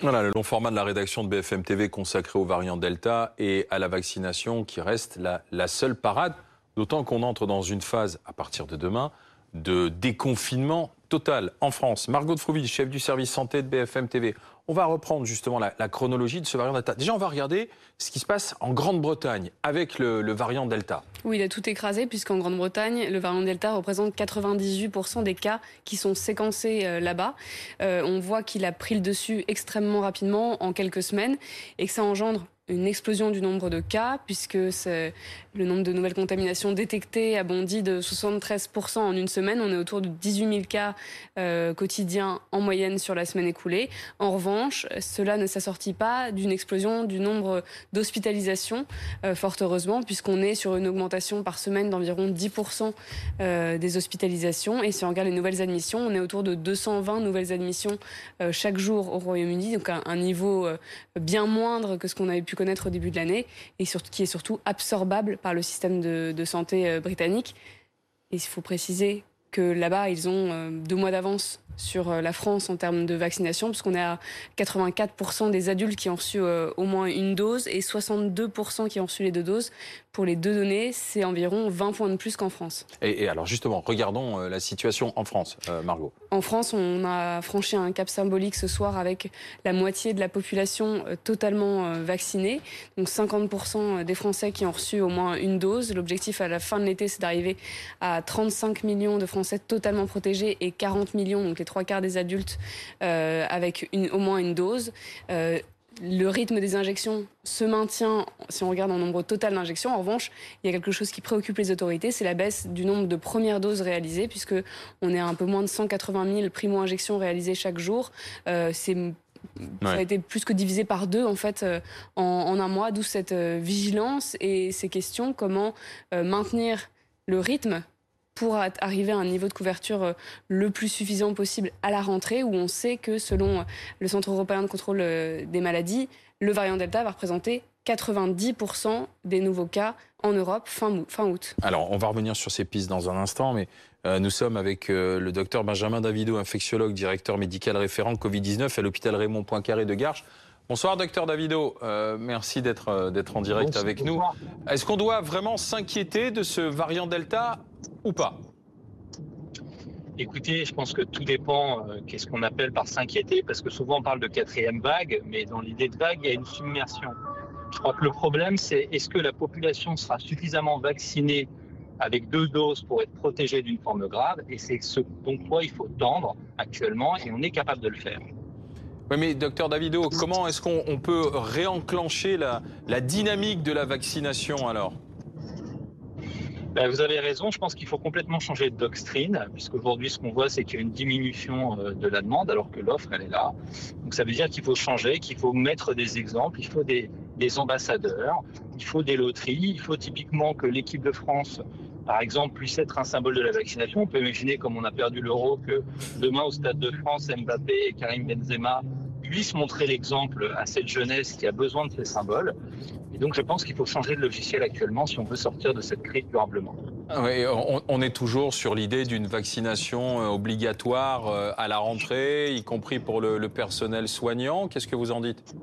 Voilà le long format de la rédaction de BFM TV consacré aux variants Delta et à la vaccination qui reste la, la seule parade, d'autant qu'on entre dans une phase, à partir de demain, de déconfinement total en France. Margot de Frouville, chef du service santé de BFM TV. On va reprendre justement la, chronologie de ce variant Delta. Déjà, on va regarder ce qui se passe en Grande-Bretagne avec le, le, variant Delta. Oui, il a tout écrasé puisqu'en Grande-Bretagne, le variant Delta représente 98% des cas qui sont séquencés euh, là-bas. Euh, on voit qu'il a pris le dessus extrêmement rapidement en quelques semaines et que ça engendre une explosion du nombre de cas, puisque le nombre de nouvelles contaminations détectées a bondi de 73% en une semaine. On est autour de 18 000 cas euh, quotidiens en moyenne sur la semaine écoulée. En revanche, cela ne s'assortit pas d'une explosion du nombre d'hospitalisations, euh, fort heureusement, puisqu'on est sur une augmentation par semaine d'environ 10% euh, des hospitalisations. Et si on regarde les nouvelles admissions, on est autour de 220 nouvelles admissions chaque jour au Royaume-Uni, donc un, un niveau bien moindre que ce qu'on avait pu connaître au début de l'année et qui est surtout absorbable par le système de, santé euh, britannique. Et il faut préciser que là-bas, ils ont euh, deux mois d'avance sur euh, la France en termes de vaccination, puisqu'on est à 84% des adultes qui ont reçu au moins une dose et 62% qui ont reçu les deux doses. Pour les deux données, c'est environ 20 points de plus qu'en France. Et, et, alors justement, regardons euh, la situation en France, euh, Margot. En France, on a franchi un cap symbolique ce soir avec la moitié de la population euh, totalement vaccinée. Donc 50% des Français qui ont reçu au moins une dose. L'objectif à la fin de l'été, c'est d'arriver à 35 millions de Français totalement protégés et 40 millions, donc les trois quarts des adultes, euh, avec une, au moins une dose. Euh, le rythme des injections se maintient si on regarde en nombre total d'injections. En revanche, il y a quelque chose qui préoccupe les autorités, c'est la baisse du nombre de premières doses réalisées, puisque on est à un peu moins de 180 000 primo-injections réalisées chaque jour. Euh, c'est ça a été plus que divisé par deux en fait euh, en, en, un mois, d'où cette euh, vigilance et ces questions comment euh, maintenir le rythme pour arriver à un niveau de couverture euh, le plus suffisant possible à la rentrée, où on sait que selon le Centre européen de contrôle euh, des maladies, le variant Delta va représenter 90% des nouveaux cas en Europe fin, août. Alors, on va revenir sur ces pistes dans un instant, mais euh, nous sommes avec euh, le docteur Benjamin Davido, infectiologue, directeur médical référent Covid-19 à l'hôpital Raymond Poincaré de Garches. Bonsoir, docteur Davido. Euh, merci d'être euh, d'être en direct bonsoir, avec nous. Est-ce qu'on doit vraiment s'inquiéter de ce variant Delta ou pas? Écoutez, je pense que tout dépend euh, qu'est-ce qu'on appelle par s'inquiéter, parce que souvent on parle de quatrième vague, mais dans l'idée de vague, il y a une submersion. Je crois que le problème, c'est est-ce que la population sera suffisamment vaccinée avec deux doses pour être protégée d'une forme grave, et c'est ce dont quoi il faut tendre actuellement, et on est capable de le faire. Oui, mais docteur Davido, comment est-ce qu'on peut réenclencher la, dynamique de la vaccination alors? Ben, Vous avez raison, je pense qu'il faut complètement changer de doctrine, puisqu'aujourd'hui ce qu'on voit c'est qu'il y a une diminution euh, de la demande alors que l'offre elle est là. Donc ça veut dire qu'il faut changer, qu'il faut mettre des exemples, il faut des ambassadeurs, il faut des loteries, il faut typiquement que l'équipe de France par exemple, puisse être un symbole de la vaccination. On peut imaginer, comme on a perdu l'euro, que demain au Stade de France, Mbappé et Karim Benzema puissent montrer l'exemple à cette jeunesse qui a besoin de ces symboles. Et donc, je pense qu'il faut changer de logiciel actuellement si on veut sortir de cette crise durablement. Oui, on, est toujours sur l'idée d'une vaccination euh, obligatoire euh, à la rentrée, y compris pour le personnel soignant. Qu'est-ce que vous en dites?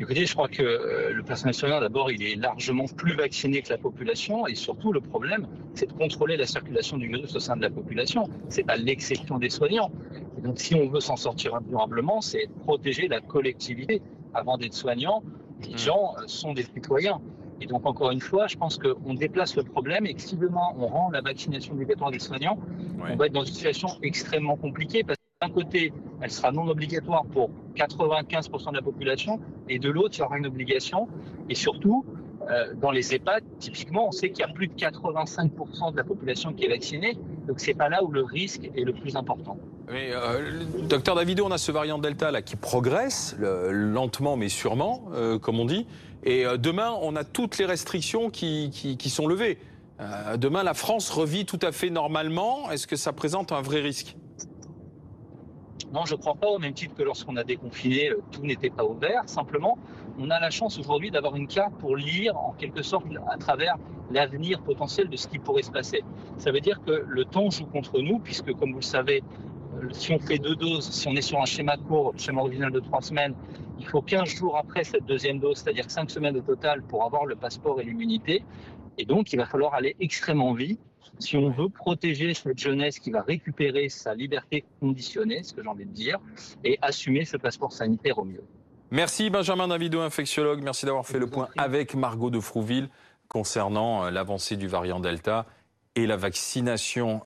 Écoutez, je crois que euh, le personnel soignant, d'abord, il est largement plus vacciné que la population. Et surtout, le problème, c'est de contrôler la circulation du virus au sein de la population. C'est à l'exception des soignants. Et donc, si on veut s'en sortir durablement, c'est protéger la collectivité. Avant d'être soignant, les gens euh, sont des citoyens. Et donc, encore une fois, je pense qu'on déplace le problème et que si demain on rend la vaccination obligatoire des soignants, ouais. on va être dans une situation extrêmement compliquée parce d'un côté, elle sera non obligatoire pour 95% de la population, et de l'autre, il y aura une obligation. Et surtout, euh, dans les EHPAD, typiquement, on sait qu'il y a plus de 85% de la population qui est vaccinée, donc c'est pas là où le risque est le plus important. Euh, docteur Davido, on a ce variant Delta là qui progresse lentement mais sûrement, euh, comme on dit. Et demain, on a toutes les restrictions qui sont levées. demain, la France revit tout à fait normalement. Est-ce que ça présente un vrai risque? Non, je ne crois pas, au même titre que lorsqu'on a déconfiné, euh, tout n'était pas ouvert. Simplement, on a la chance aujourd'hui d'avoir une carte pour lire en quelque sorte à travers l'avenir potentiel de ce qui pourrait se passer. Ça veut dire que le temps joue contre nous, puisque comme vous le savez, euh, si on fait deux doses, si on est sur un schéma court, schéma original de trois semaines, il faut 15 jours après cette deuxième dose, c'est-à-dire 5 semaines au total pour avoir le passeport et l'immunité. Et donc, il va falloir aller extrêmement vite si on veut protéger cette jeunesse qui va récupérer sa liberté conditionnée, ce que j'ai envie de dire, et assumer ce passeport sanitaire au mieux. Merci Benjamin Davido, infectiologue. Merci d'avoir fait le point avec Margot de Frouville concernant euh, l'avancée du variant Delta et la vaccination